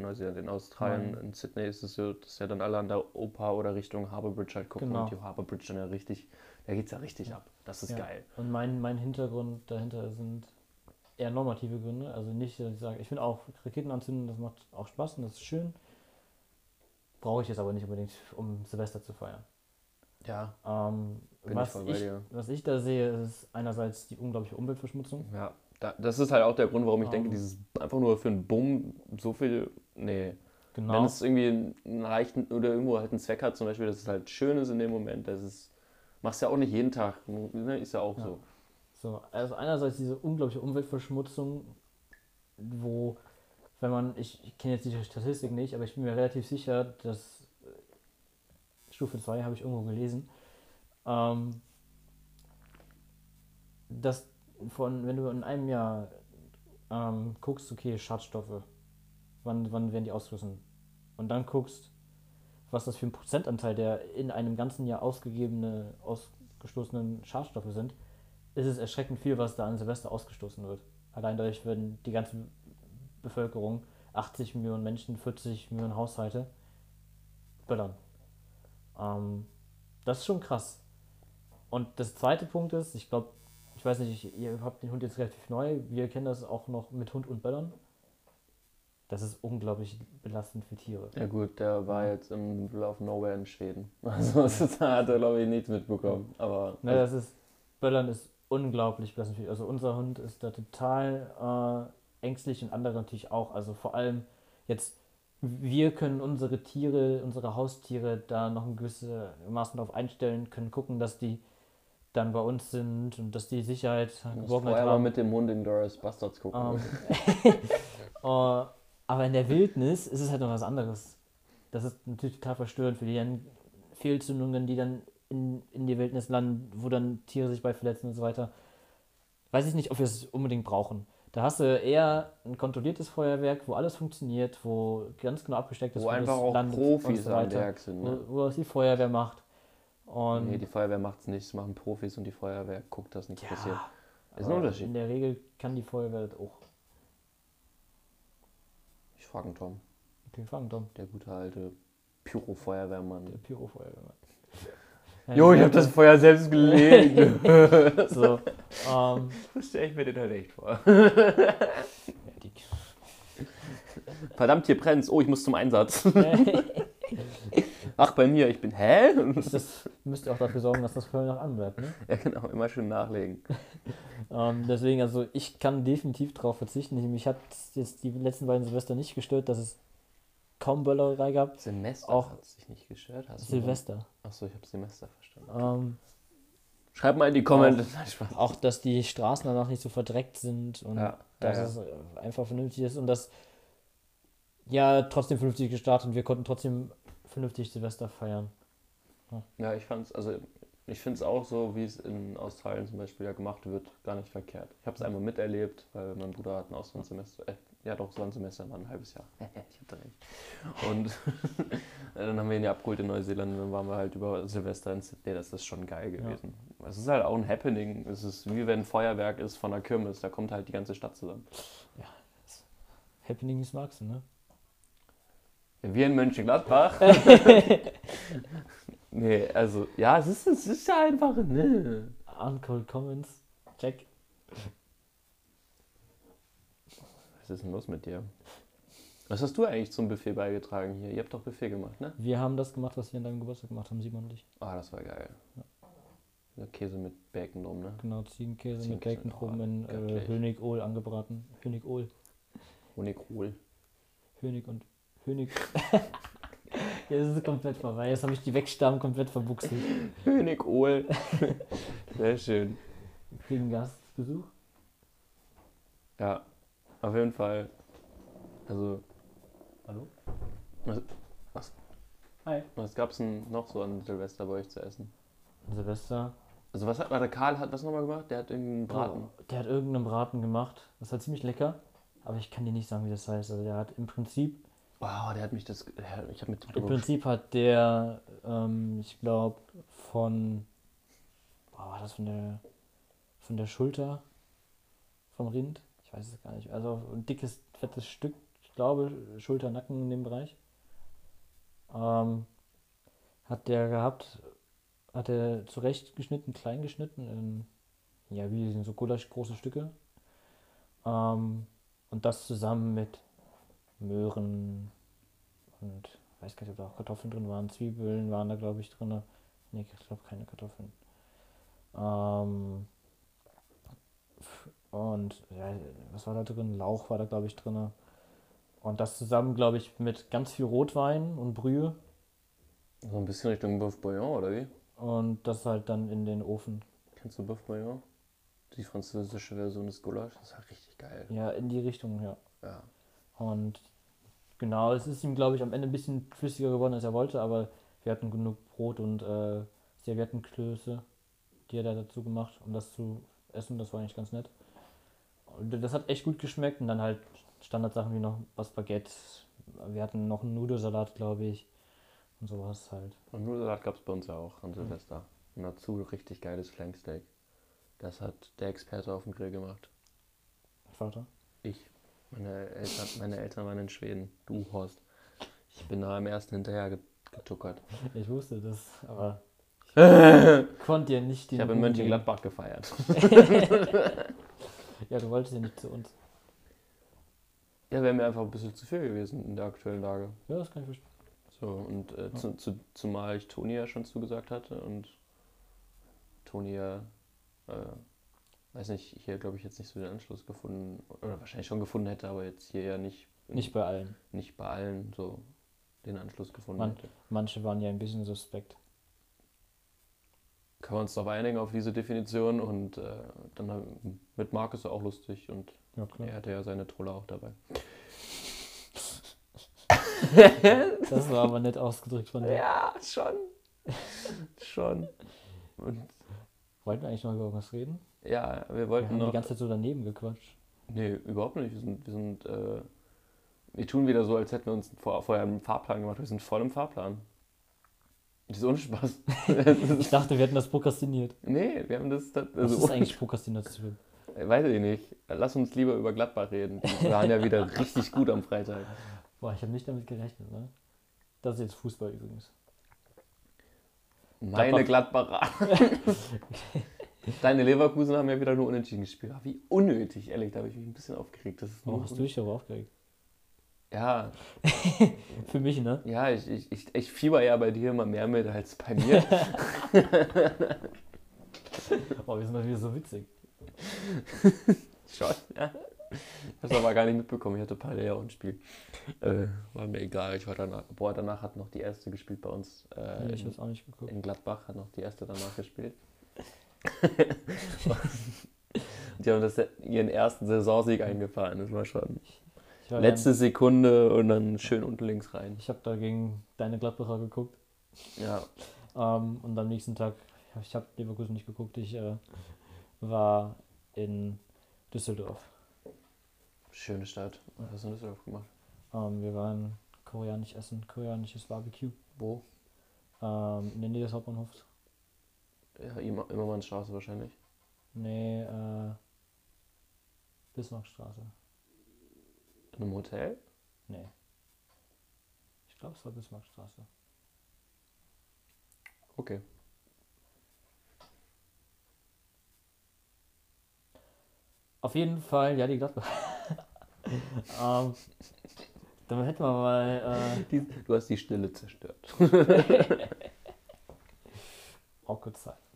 Neuseeland, in Australien, Nein. in Sydney ist es so, dass ja dann alle an der Oper oder Richtung Harbour Bridge halt gucken Genau. und die Harbour Bridge dann ja richtig, da geht's ja richtig ab. Das ist Ja. geil. Und mein, mein Hintergrund dahinter sind eher normative Gründe. Also nicht, dass ich sage, ich finde auch Raketen anzünden, das macht auch Spaß und das ist schön. Brauche ich jetzt aber nicht unbedingt, um Silvester zu feiern. Ja, Ähm, ich was, ich, dir. was ich da sehe, ist einerseits die unglaubliche Umweltverschmutzung. ja. Da, das ist halt auch der Grund, warum ich Ähm. denke, dieses einfach nur für einen Bumm so viel, nee. Wenn Genau. es irgendwie einen leichten oder irgendwo halt einen Zweck hat, zum Beispiel, dass es halt schön ist in dem Moment, das ist, machst ja auch nicht jeden Tag, ne? ist ja auch Ja. so. So, also einerseits diese unglaubliche Umweltverschmutzung, wo, wenn man, ich, ich kenne jetzt die Statistik nicht, aber ich bin mir relativ sicher, dass äh, Stufe 2 habe ich irgendwo gelesen, ähm, dass von, wenn du in einem Jahr ähm, guckst, okay, Schadstoffe, wann, wann werden die ausgestoßen? Und dann guckst, was das für ein Prozentanteil der in einem ganzen Jahr ausgegebene, ausgestoßenen Schadstoffe sind, ist es erschreckend viel, was da an Silvester ausgestoßen wird. Allein dadurch werden die ganze Bevölkerung, 80 Millionen Menschen, 40 Millionen Haushalte, böllern. Ähm, das ist schon krass. Und das zweite Punkt ist, ich glaube, ich weiß nicht, ihr habt den Hund jetzt relativ neu, wir kennen das auch noch mit Hund und Böllern. Das ist unglaublich belastend für Tiere. Ja gut, der war jetzt im Middle of Nowhere in Schweden. Also da hat er glaube ich nichts mitbekommen. Aber Ne, das ist, Böllern ist unglaublich belastend. für- Also unser Hund ist da total äh, ängstlich und andere natürlich auch. Also vor allem jetzt wir können unsere Tiere, unsere Haustiere da noch ein gewisse Maßen darauf einstellen, können gucken, dass die dann bei uns sind und dass die Sicherheit, musst Geborgenheit vorher mal haben. mit dem Hund in Glorious Bastards gucken. Ähm, äh, aber in der Wildnis ist es halt noch was anderes. Das ist natürlich total verstörend für die dann Fehlzündungen, die dann in, in die Wildnis landen, wo dann Tiere sich bei verletzen und so weiter. Weiß ich nicht, ob wir es unbedingt brauchen. Da hast du eher ein kontrolliertes Feuerwerk, wo alles funktioniert, wo ganz genau abgesteckt ist, Wo einfach auch landet Profis so am. Werk sind. Ne? Wo, wo das die Feuerwehr macht. Und Nee, die Feuerwehr macht's nicht, das machen Profis und die Feuerwehr guckt, dass nichts ja, passiert. Ist ein Unterschied. In der Regel kann die Feuerwehr das auch. Ich frage Tom, Okay, fangen Tom. der gute alte Pyro-Feuerwehrmann. Der Pyro-Feuerwehrmann. Jo, ich habe das Feuer selbst gelegt. So, ähm, das stelle ich mir den halt echt vor. Verdammt, hier brennt's. Oh, ich muss zum Einsatz. Ach, bei mir, ich bin. Hä? das müsste auch dafür sorgen, dass das Feuer noch anbleibt. Ne? Ja, genau, immer schön nachlegen. Ähm, deswegen, also ich kann definitiv darauf verzichten. Mich hat jetzt die letzten beiden Silvester nicht gestört, dass es kaum Böllerei gab. Semester Auch hat sich nicht gestört. Hast du Silvester. Achso, ich habe Semester verstanden. Ähm, Schreib mal in die Kommentare. Spaß. auch, dass die Straßen danach nicht so verdreckt sind und Ja, dass ja, es einfach vernünftig ist und dass ja trotzdem vernünftig gestartet und wir konnten trotzdem vernünftig Silvester feiern. Ja, ich fand's, also ich finde es auch so, wie es in Australien zum Beispiel ja gemacht wird, gar nicht verkehrt. Ich habe es einmal miterlebt, weil mein Bruder hat ein Auslandssemester, äh, ja doch, Auslandssemester war ein halbes Jahr. ich hatte recht. Und dann haben wir ihn ja abgeholt in Neuseeland und dann waren wir halt über Silvester in Sydney, das ist schon geil gewesen. Es ist halt auch ein Happening, es ist wie wenn ein Feuerwerk ist von der Kirmes, da kommt halt die ganze Stadt zusammen. Happenings magst du, ne? Wir in Mönchengladbach. nee, also, ja, es ist, es ist ja einfach, ne. Uncold Comments. Check. Was ist denn los mit dir? Was hast du eigentlich zum Buffet beigetragen hier? Ihr habt doch Buffet gemacht, ne? Wir haben das gemacht, was wir an deinem Geburtstag gemacht haben, Simon und ich. Ah, das war geil. Ja, Käse mit Bacon drum, ne? Genau, Ziegenkäse mit Ziegenkäse, Bacon drum oh, in äh. Hönigol angebraten. Hönigol. Honigkohl. Hönig und Hönig. Ja, das ist komplett vorbei. Jetzt habe ich die Wegstammen komplett verbuchselt. Honigkohl. Sehr schön. Wegen Gastbesuch. Ja, auf jeden Fall. Also, Hallo? was, was, Hi. was gab's denn noch so an Silvester bei euch zu essen? Silvester. Also, was hat, warte, Karl hat was nochmal gemacht? Der hat irgendeinen Braten. Oh, der hat irgendeinen Braten gemacht. Das war ziemlich lecker. Aber ich kann dir nicht sagen, wie das heißt. Also der hat im Prinzip, Wow, der hat mich das. Ich habe mit im Prinzip hat der, ähm, ich glaube, von, boah, war das von der, von der Schulter vom Rind? Ich weiß es gar nicht. Also ein dickes, fettes Stück, ich glaube, Schulter, Nacken in dem Bereich. Ähm, hat der gehabt, hat er zurecht geschnitten, klein geschnitten, in, ja, wie so Gulasch große Stücke. Ähm, und das zusammen mit Möhren und weiß gar nicht, ob da auch Kartoffeln drin waren. Zwiebeln waren da, glaube ich, drin. Ne, ich glaube keine Kartoffeln. Ähm, und ja, was war da drin? Lauch war da, glaube ich, drin. Und das zusammen, glaube ich, mit ganz viel Rotwein und Brühe. So ein bisschen Richtung Boeuf Bourguignon, oder wie? Und das halt dann in den Ofen. Kennst du Boeuf Bourguignon? Die französische Version des Gulasch. Das ist halt richtig geil. Ja, in die Richtung, ja. Ja. Und genau, es ist ihm, glaube ich, am Ende ein bisschen flüssiger geworden, als er wollte, aber wir hatten genug Brot und äh, Serviettenklöße, die er da dazu gemacht, um das zu essen. Das war eigentlich ganz nett. Und das hat echt gut geschmeckt und dann halt Standardsachen wie noch was Baguette. Wir hatten noch einen Nudelsalat, glaube ich. Und sowas halt. Und Nudelsalat gab es bei uns ja auch an Silvester. Und dazu richtig geiles Flanksteak. Das hat der Experte auf dem Grill gemacht. Vater. Ich. Meine Eltern, meine Eltern waren in Schweden. Du, Horst. Ich bin da am ersten hinterher get- getuckert. Ich wusste das, aber ich konnte ja nicht. Ich habe in Mönchengladbach gefeiert. Ja, du wolltest ja nicht zu uns. Ja, wäre mir einfach ein bisschen zu viel gewesen in der aktuellen Lage. Ja, das kann ich verstehen. So, und äh, zu, zu, zumal ich Toni ja schon zugesagt hatte und Toni ja, äh, weiß nicht, hier glaube ich jetzt nicht so den Anschluss gefunden, oder wahrscheinlich schon gefunden hätte, aber jetzt hier ja nicht Nicht bei allen. nicht bei allen so den Anschluss gefunden Man- hätte. Manche waren ja ein bisschen suspekt. Können wir uns darauf einigen, auf diese Definition und äh, dann mit Marc ist er auch lustig und Ja, er hatte ja seine Trolle auch dabei. Das war aber nett ausgedrückt von dir. Ja, schon. schon. Und Wollten wir eigentlich noch über irgendwas reden? Ja, wir Wir wollten haben die noch. ganze Zeit so daneben gequatscht. Nee, überhaupt nicht. Wir sind, wir sind, äh, wir tun wieder so, als hätten wir uns vor, vorher einen Fahrplan gemacht. Wir sind voll im Fahrplan. Das ist ohne Spaß. Ich dachte, wir hätten das prokrastiniert. nee, wir haben das. das Was also, ist eigentlich Prokrastination? Weiß ich nicht. Lass uns lieber über Gladbach reden. Die waren ja wieder richtig gut am Freitag. Boah, ich habe nicht damit gerechnet, ne? Das ist jetzt Fußball übrigens. Meine Gladbacher. Deine Leverkusen haben ja wieder nur unentschieden gespielt. Wie unnötig, ehrlich. Da habe ich mich ein bisschen aufgeregt. Das ist Warum hast du dich aber aufgeregt? Ja, Für mich, ne? ja ich, ich, ich, ich fieber ja bei dir immer mehr mit als bei mir. Boah, wir sind mal wieder so witzig. Schon, ja. Ich habe aber gar nicht mitbekommen. Ich hatte parallel auch ein Spiel. Äh, war mir egal. Ich war danach. Boah, danach hat noch die erste gespielt bei uns. Äh, ich in, hab's auch nicht geguckt. in Gladbach hat noch die erste danach gespielt. Die haben das, ihren ersten Saisonsieg eingefahren. Das war schon war letzte Sekunde und dann schön unten links rein. Ich habe da gegen deine Gladbacher geguckt. Ja, Ähm, und am nächsten Tag, ich habe Leverkusen nicht geguckt, ich äh, war in Düsseldorf. schöne Stadt. Was hast du in Düsseldorf gemacht? Ähm, wir waren koreanisch essen, koreanisches Barbecue. Wo? Ähm, in der Nähe des Hauptbahnhofs. Ja, Immer- Immermannstraße wahrscheinlich. Nee, äh, Bismarckstraße. In einem Hotel? Nee. Ich glaube, es war Bismarckstraße. Okay. Auf jeden Fall, ja, die Gladbach. ähm, dann hätten wir mal äh, Die, du hast die Stille zerstört. Awkward Silence.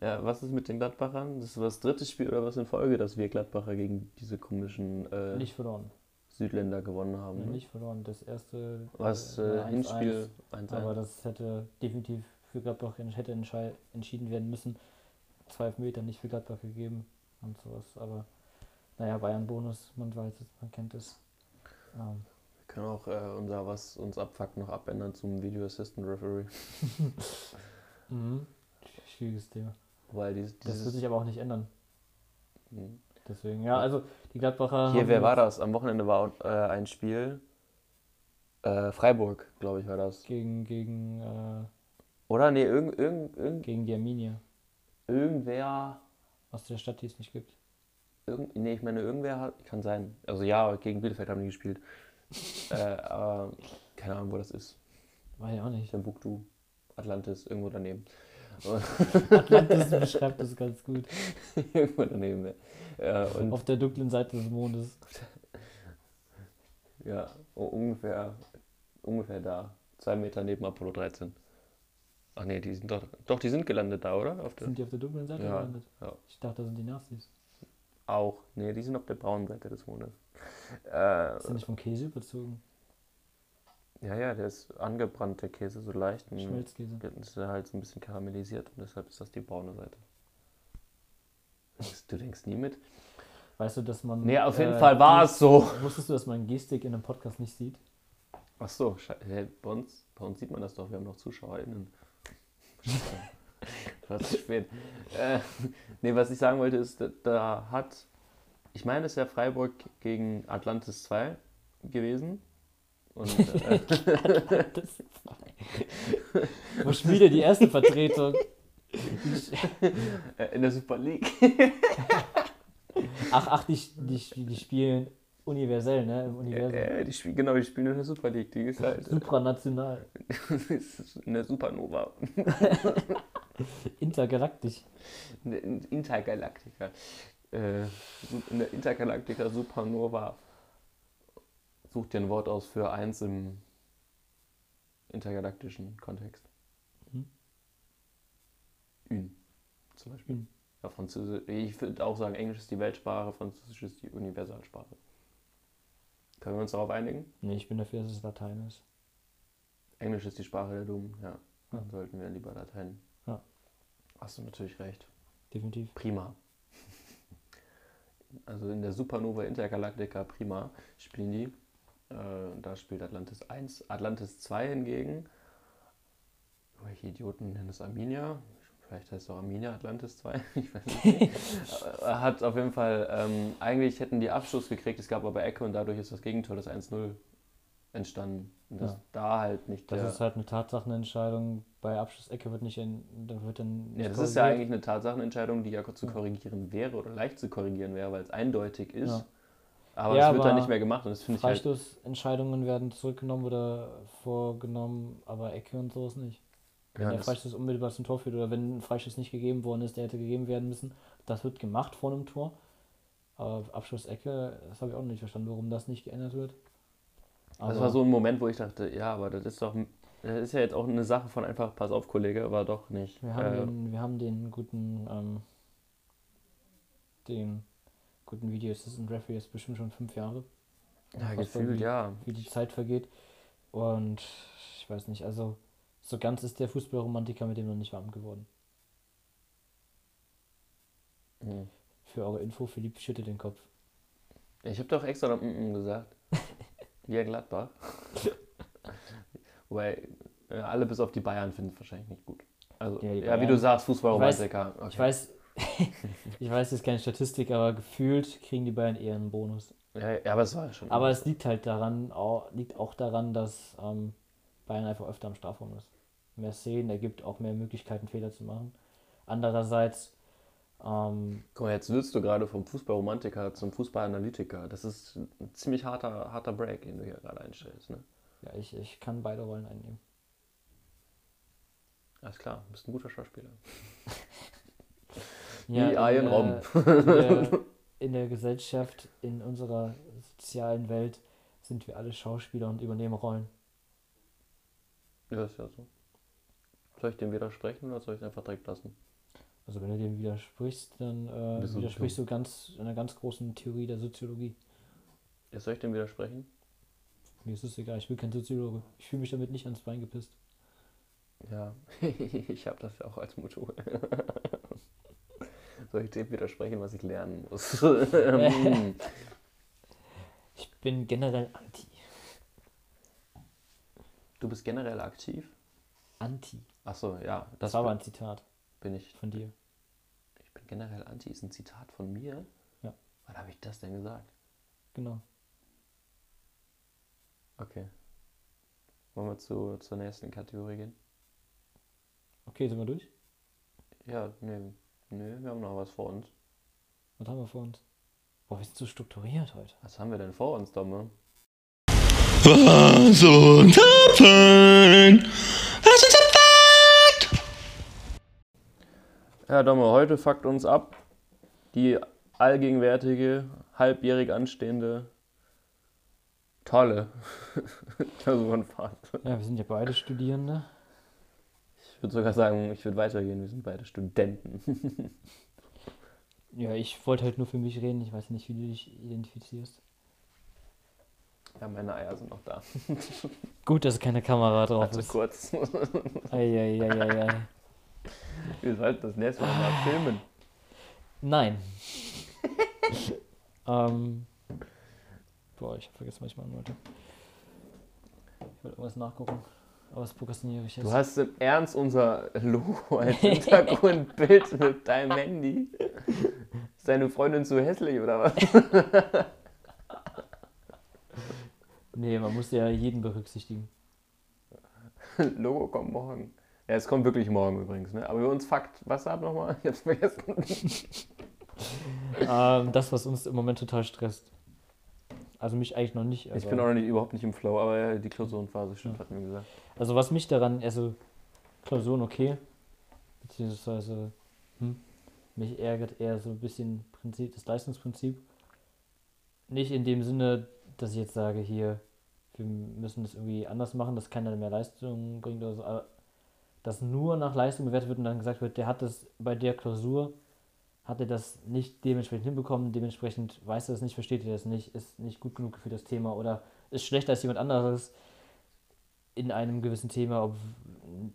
Ja, was ist mit den Gladbachern? Das ist das dritte Spiel oder was in Folge, dass wir Gladbacher gegen diese komischen äh, Nicht verloren. Südländer gewonnen haben. Nee, ne? nicht verloren. Das erste Was äh, äh, war 1-1, Hinspiel 1 Aber das hätte definitiv für Gladbach hätte entschieden werden müssen. Zwei Meter nicht für Gladbach gegeben und sowas. Aber naja, Bayern Bonus, man weiß es, man kennt es. Ähm, Wir können auch äh, unser, was uns abfuckt, noch abändern zum Video Assistant Referee. mhm. Schwieriges Thema. Weil dieses, Das wird sich aber auch nicht ändern. Hm. Deswegen, ja, also die Gladbacher. Hier, wer war das? Am Wochenende war äh, ein Spiel. Äh, Freiburg, glaube ich, war das. Gegen, gegen, äh, Oder? Nee, irgend, irgend, irgend, gegen die Arminia. irgendwer. Aus der Stadt, die es nicht gibt. Irgend, nee, ich meine, irgendwer hat. Kann sein. Also ja, gegen Bielefeld haben die gespielt. äh, aber keine Ahnung, wo das ist. War ja auch nicht. Timbuktu, Atlantis, irgendwo daneben. Atlantis beschreibt das ganz gut. irgendwo daneben. ja. Und Auf der dunklen Seite des Mondes. ja, ungefähr, ungefähr da. Zwei Meter neben Apollo 13. Ach nee, die sind doch. Doch, die sind gelandet da, oder? Auf der, Sind die auf der dunklen Seite Ja, gelandet? ja. Ich dachte, das sind die Nazis. Auch. Nee, die sind auf der braunen Seite des Mondes. Äh, Sind nicht vom Käse überzogen? Ja, ja, der ist angebrannt, der Käse, so leicht. und Schmelzkäse. Ist er halt so ein bisschen karamellisiert und deshalb ist das die braune Seite. Du denkst nie mit? Weißt du, dass man. Nee, auf jeden äh, Fall war es so. Wusstest du, dass man Gestik in einem Podcast nicht sieht? Ach so, hä, bei, uns, bei uns sieht man das doch, wir haben noch ZuschauerInnen. War zu spät. Äh, nee, was ich sagen wollte ist, da, da hat, ich meine, es ist ja Freiburg gegen Atlantis 2 gewesen. Und äh, Wo schon wieder die erste Vertretung? äh, in der Super League. Ach, ach, die, die, die spielen universell, ne? Im Universum. Äh, die spielen, genau, die spielen in der Super League. Die ist halt Supranational. ist in der Supernova. Intergalaktisch. In der Intergalactica. Äh, in der Intergalactica Supernova. Such dir ein Wort aus für eins im intergalaktischen Kontext. Mhm. Une, zum Beispiel. Une. Ja, Französisch. Ich würde auch sagen, Englisch ist die Weltsprache, Französisch ist die Universalsprache. Können wir uns darauf einigen? Nee, ich bin dafür, dass es Latein ist. Englisch ist die Sprache der Dummen, ja. Dann Ja. sollten wir lieber Latein. Ja. Hast du natürlich recht. Definitiv. Prima. Also in der Supernova Intergalactica Prima spielen die. Äh, da spielt Atlantis 1. Atlantis 2 hingegen, welche Idioten nennen es Arminia? Vielleicht heißt es auch Arminia Atlantis 2. Ich weiß nicht. Äh, Hat auf jeden Fall, ähm, eigentlich hätten die Abschluss gekriegt, es gab aber Ecke und dadurch ist das Gegentor, das 1-0 entstanden. Und das Ja. da halt nicht Das ist halt eine Tatsachenentscheidung. Bei Abschlussecke wird nicht in, da wird dann. Ja, das ist ja korrigiert. eigentlich eine Tatsachenentscheidung, die ja zu korrigieren wäre oder leicht zu korrigieren wäre, weil es eindeutig ist. Ja. Aber Ja, es wird dann aber nicht mehr gemacht und das finde ich halt. Freistoßentscheidungen werden zurückgenommen oder vorgenommen, aber Ecke und sowas nicht. Wenn Ja, der das, Freistoß unmittelbar zum Tor führt oder wenn ein Freistoß nicht gegeben worden ist, der hätte gegeben werden müssen, das wird gemacht vor einem Tor. Aber Abschlussecke, das habe ich auch nicht verstanden, warum das nicht geändert wird. das war so ein Moment, wo ich dachte, ja, aber das ist doch. Das ist ja jetzt auch eine Sache von einfach, pass auf, Kollege, war doch nicht. Wir haben, äh, den, wir haben den guten, ähm, den guten Video Assistant Referee jetzt bestimmt schon fünf Jahre. ja, gefühlt, wie, ja. wie die Zeit vergeht. Und ich weiß nicht, also so ganz ist der Fußballromantiker mit dem noch nicht warm geworden. Hm. Für eure Info, Philipp schüttelt den Kopf. Ich habe doch extra noch mm, gesagt. Wie ein Gladbach. Wobei äh, alle bis auf die Bayern finden es wahrscheinlich nicht gut. Also, Ja, ja, wie du sagst, Fußballromantiker. Okay. Ich weiß, ich weiß jetzt keine Statistik, aber gefühlt kriegen die Bayern eher einen Bonus. Ja, ja, aber es war ja schon. Aber es liegt halt daran, auch, liegt auch daran, dass ähm, Bayern einfach öfter am Strafraum ist. Mehr Szenen ergibt auch mehr Möglichkeiten, Fehler zu machen. Andererseits, ähm, Guck mal, jetzt willst du gerade vom Fußballromantiker zum Fußballanalytiker. Das ist ein ziemlich harter, harter Break, den du hier gerade einstellst. Ne? ja, ich, ich kann beide Rollen einnehmen. Alles klar, du bist ein guter Schauspieler. Ja, Wie Ian in, Robben. äh, in, der, in der Gesellschaft, in unserer sozialen Welt sind wir alle Schauspieler und übernehmen Rollen. Ja, ist ja so. Soll ich dem widersprechen oder soll ich es einfach direkt lassen? Also wenn du dem widersprichst, dann äh, widersprichst du ganz einer ganz großen Theorie der Soziologie. Ja, soll ich dem widersprechen? Mir ist es egal, ich bin kein Soziologe. Ich fühle mich damit nicht ans Bein gepisst. Ja, ich habe das ja auch als Motto. soll ich dem widersprechen, was ich lernen muss? Hm. Ich bin generell anti. du bist generell aktiv? Anti. Achso, ja, Das das war aber ein Zitat bin ich. von dir. Ich bin generell anti, ist ein Zitat von mir. Ja. Wann habe ich das denn gesagt? Genau. Okay. Wollen wir zu, zur nächsten Kategorie gehen? Okay, sind wir durch? Ja, nee, nee, wir haben noch was vor uns. Was haben wir vor uns? Boah, wir sind so strukturiert heute. Was haben wir denn vor uns, Domme? Was uns abfällt, was uns abfuckt. Ja, Domme, heute fuckt uns ab die allgegenwärtige, halbjährig anstehende, tolle Klausurenfahrt. Ja, wir sind ja beide Studierende. Ich würde sogar sagen, ich würde weitergehen, wir sind beide Studenten. Ja, ich wollte halt nur für mich reden. Ich weiß nicht, wie du dich identifizierst. Ja, meine Eier sind noch da. Gut, dass keine Kamera drauf Also ist. kurz. Eieieiei. Wir sollten das nächste Mal mal filmen. Nein. ähm. Boah, ich hab vergessen, was ich machen wollte. Ich wollte irgendwas nachgucken. Aber das prokrastiniere ich jetzt. Du hast im Ernst unser Logo als Hintergrundbild mit deinem Handy. Ist deine Freundin zu hässlich oder was? Nee, man muss ja jeden berücksichtigen. Logo kommt morgen. Ja, es kommt wirklich morgen übrigens. Ne? Aber wir uns Fakt, was ab nochmal? Ich hab's vergessen. ähm, das, was uns im Moment total stresst. Also mich eigentlich noch nicht. Ich bin auch noch nicht, überhaupt nicht im Flow, aber die Klausurenphase stimmt, Ja. hat mir gesagt. Also was mich daran, also Klausuren okay, beziehungsweise hm, mich ärgert eher so ein bisschen Prinzip, das Leistungsprinzip. Nicht in dem Sinne, dass ich jetzt sage, hier, wir müssen das irgendwie anders machen, dass keiner mehr Leistung bringt oder so, aber dass nur nach Leistung bewertet wird und dann gesagt wird, der hat das bei der Klausur, hat er das nicht dementsprechend hinbekommen, dementsprechend weiß er es nicht, versteht er das nicht, ist nicht gut genug für das Thema oder ist schlechter als jemand anderes in einem gewissen Thema, ob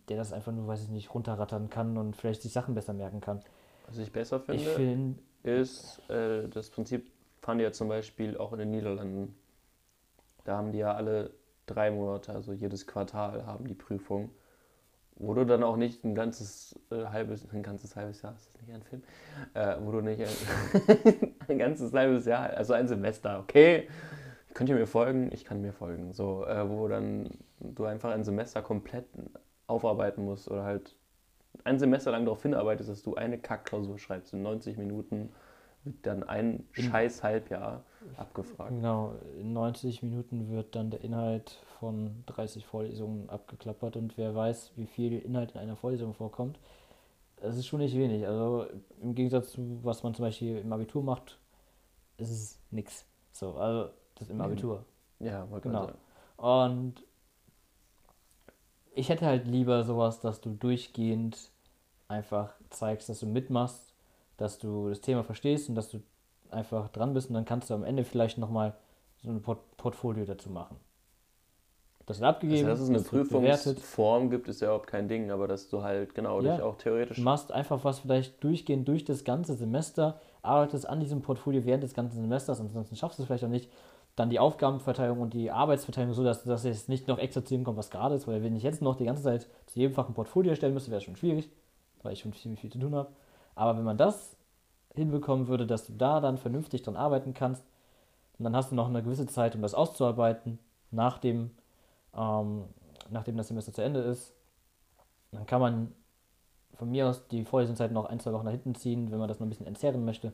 der das einfach nur, weiß ich nicht, runterrattern kann und vielleicht sich Sachen besser merken kann. Was ich besser finde, Ich finde, ist, äh, das Prinzip die ja zum Beispiel auch in den Niederlanden. Da haben die ja alle drei Monate, also jedes Quartal haben die Prüfung. Wo du dann auch nicht ein ganzes äh, halbes, ein ganzes halbes Jahr, ist das nicht ein Film? Äh, wo du nicht ein, ein ganzes halbes Jahr, also ein Semester, okay, könnt ihr mir folgen? Ich kann mir folgen. So, äh, wo dann du einfach ein Semester komplett aufarbeiten musst oder halt ein Semester lang darauf hinarbeitest, dass du eine Kackklausur schreibst in 90 Minuten, wird dann ein scheiß Halbjahr abgefragt. genau, in 90 Minuten wird dann der Inhalt von 30 Vorlesungen abgeklappert und wer weiß, wie viel Inhalt in einer Vorlesung vorkommt, das ist schon nicht wenig. Also im Gegensatz zu was man zum Beispiel im Abitur macht, ist es nix. So, also das im Mhm. Abitur. Ja, Genau. Und ich hätte halt lieber sowas, dass du durchgehend einfach zeigst, dass du mitmachst, dass du das Thema verstehst und dass du einfach dran bist und dann kannst du am Ende vielleicht nochmal so ein Port Portfolio dazu machen. Das wird abgegeben, Also, dass es eine. Prüfungsform gibt, ist ja überhaupt kein Ding, aber dass du halt, genau, Ja. dich auch theoretisch. Du machst einfach was vielleicht durchgehend durch das ganze Semester, arbeitest an diesem Portfolio während des ganzen Semesters, ansonsten schaffst du es vielleicht auch nicht. Dann die Aufgabenverteilung und die Arbeitsverteilung so, dass, dass jetzt nicht noch extra zu dem kommt, was gerade ist, weil wenn ich jetzt noch die ganze Zeit zu jedem Fach ein Portfolio erstellen müsste, wäre es schon schwierig, weil ich schon ziemlich viel zu tun habe. Aber wenn man das hinbekommen würde, dass du da dann vernünftig dran arbeiten kannst, und dann hast du noch eine gewisse Zeit, um das auszuarbeiten, nachdem, ähm, nachdem das Semester zu Ende ist, dann kann man von mir aus die Vorlesungszeit noch ein, zwei Wochen nach hinten ziehen, wenn man das noch ein bisschen entzerren möchte,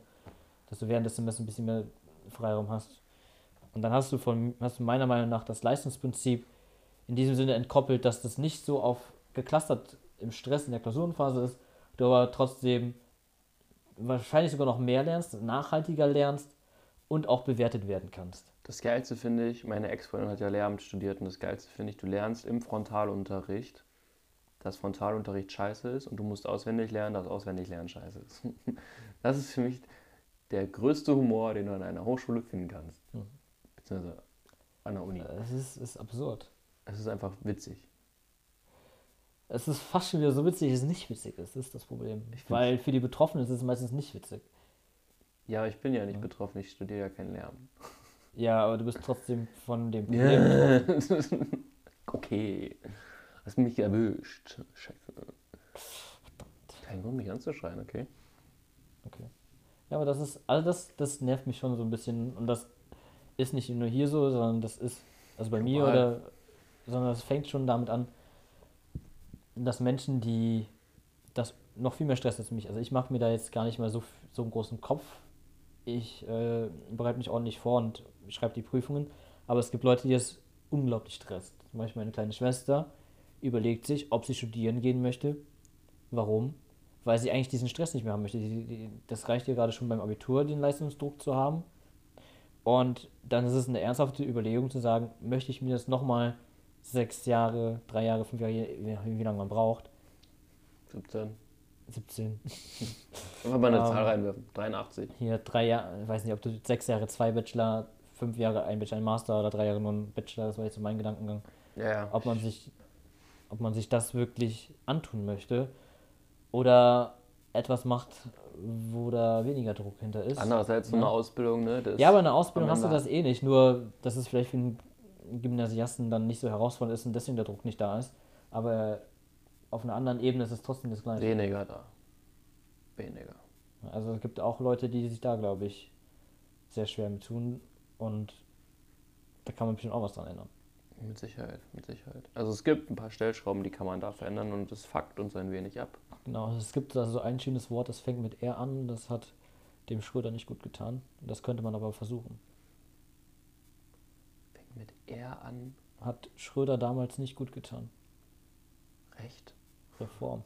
dass du während des Semesters ein bisschen mehr Freiraum hast. Und dann hast du von hast du meiner Meinung nach das Leistungsprinzip in diesem Sinne entkoppelt, dass das nicht so auf geklustert im Stress in der Klausurenphase ist, du aber trotzdem wahrscheinlich sogar noch mehr lernst, nachhaltiger lernst und auch bewertet werden kannst. Das Geilste finde ich, meine Ex-Freundin hat ja Lehramt studiert und das Geilste finde ich, du lernst im Frontalunterricht, dass Frontalunterricht scheiße ist und du musst auswendig lernen, dass auswendig lernen scheiße ist. Das ist für mich der größte Humor, den du an einer Hochschule finden kannst. Mhm. Beziehungsweise an der Uni. Es ist, ist absurd. Es ist einfach witzig. Es ist fast schon wieder so witzig, dass es nicht witzig ist. Das ist das Problem. Weil für die Betroffenen ist es meistens nicht witzig. Ja, ich bin ja nicht betroffen, ich studiere ja kein Lehramt. Ja, aber du bist trotzdem von dem Problem. okay. Hast mich erwischt. Scheiße. Kein Grund, mich anzuschreien, okay? Okay. Ja, aber das ist, also das, das nervt mich schon so ein bisschen. Und das ist nicht nur hier so, sondern das ist, also bei mir Global. oder, sondern das fängt schon damit an, dass Menschen, die das noch viel mehr Stress als mich, also ich mache mir da jetzt gar nicht mal so, so einen großen Kopf. Ich äh, bereite mich ordentlich vor und schreibe die Prüfungen. Aber es gibt Leute, die es unglaublich stresst. Zum Beispiel meine kleine Schwester überlegt sich, ob sie studieren gehen möchte. Warum? Weil sie eigentlich diesen Stress nicht mehr haben möchte. Die, die, das reicht ihr gerade schon beim Abitur, den Leistungsdruck zu haben. Und dann ist es eine ernsthafte Überlegung zu sagen, möchte ich mir das nochmal sechs Jahre, drei Jahre, fünf Jahre, wie lange man braucht, 17. 17, Einfach mal eine Ähm, Zahl reinwerfen. 83. hier drei Jahre, ich weiß nicht, ob du sechs Jahre zwei Bachelor, fünf Jahre ein Bachelor, ein Master oder drei Jahre nur ein Bachelor, das war jetzt so mein Gedankengang. Ja, ja. ob man sich, ob man sich das wirklich antun möchte oder etwas macht, wo da weniger Druck hinter ist. Andererseits so eine Ja. Ausbildung, ne? Das Ja, aber in der Ausbildung hast du das eh nicht, nur dass es vielleicht für einen Gymnasiasten dann nicht so herausfordernd ist und deswegen der Druck nicht da ist. Aber auf einer anderen Ebene ist es trotzdem das Gleiche. Weniger da. Weniger. Also es gibt auch Leute, die sich da, glaube ich, sehr schwer mit tun und da kann man bestimmt auch was dran ändern. Mit Sicherheit, mit Sicherheit. Also es gibt ein paar Stellschrauben, die kann man da verändern und das fuckt uns ein wenig ab. Genau, also es gibt da so ein schönes Wort, das fängt mit R an, das hat dem Schröder nicht gut getan. Das könnte man aber versuchen. Fängt mit R an. Hat Schröder damals nicht gut getan. Recht. Reform.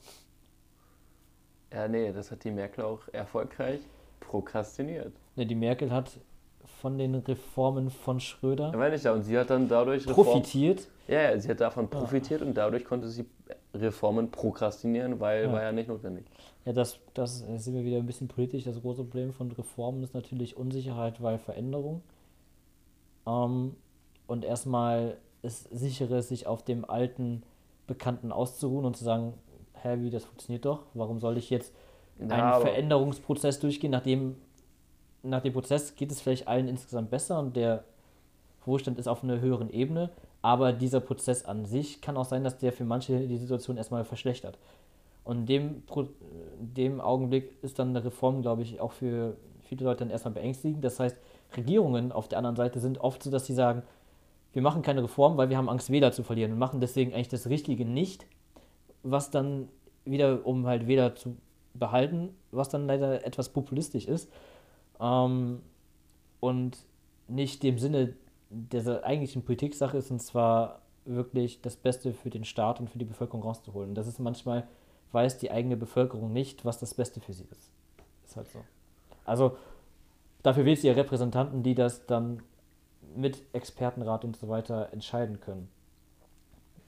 Ja, nee, das hat die Merkel auch erfolgreich prokrastiniert. Ne, die Merkel hat von den Reformen von Schröder Ja, meine ich ja. Und sie hat dann dadurch Reform- profitiert. Ja, ja, sie hat davon profitiert und dadurch konnte sie Reformen prokrastinieren, weil Ja. war ja nicht notwendig. Ja, das, das sind wir wieder ein bisschen politisch. Das große Problem von Reformen ist natürlich Unsicherheit, weil Veränderung. Ähm, und erstmal ist sichere, sich auf dem alten Bekannten auszuruhen und zu sagen, hä, wie, das funktioniert doch. Warum soll ich jetzt Ja, einen aber- Veränderungsprozess durchgehen, nachdem nach dem Prozess geht es vielleicht allen insgesamt besser und der Wohlstand ist auf einer höheren Ebene, aber dieser Prozess an sich kann auch sein, dass der für manche die Situation erstmal verschlechtert. Und in dem, in dem Augenblick ist dann eine Reform, glaube ich, auch für viele Leute dann erstmal beängstigend. Das heißt, Regierungen auf der anderen Seite sind oft so, dass sie sagen, wir machen keine Reform, weil wir haben Angst, Wähler zu verlieren und machen deswegen eigentlich das Richtige nicht, was dann wieder, um halt Wähler zu behalten, was dann leider etwas populistisch ist ähm, und nicht dem Sinne der eigentlichen Politiksache ist, und zwar wirklich das Beste für den Staat und für die Bevölkerung rauszuholen. Und das ist manchmal, weiß die eigene Bevölkerung nicht, was das Beste für sie ist. Ist halt so. Also dafür wählt sie ja Repräsentanten, die das dann mit Expertenrat und so weiter entscheiden können.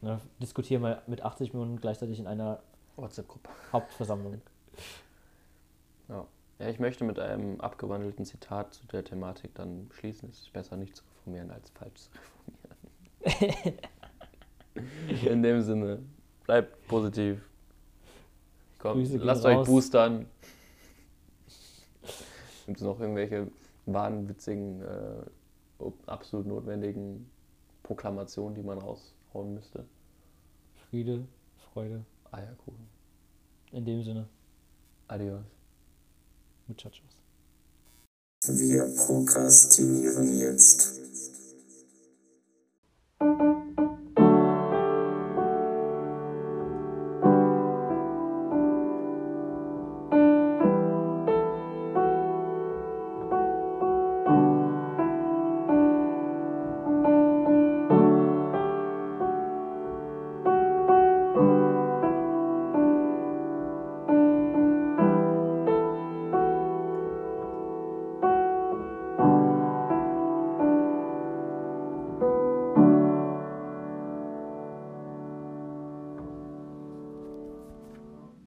Ne, diskutieren mal mit 80 Millionen gleichzeitig in einer WhatsApp-Gruppe. Hauptversammlung. Ja. ja, ich möchte mit einem abgewandelten Zitat zu der Thematik dann schließen. Es ist besser nicht zu reformieren als falsch zu reformieren. In dem Sinne, bleibt positiv. Kommt, gehen lasst raus. euch boostern. Gibt es noch irgendwelche wahnwitzigen, äh, absolut notwendigen Proklamationen, die man raushauen müsste. Friede, Freude. Eierkuchen. In dem Sinne. Adios. Muchachos. Wir prokrastinieren jetzt.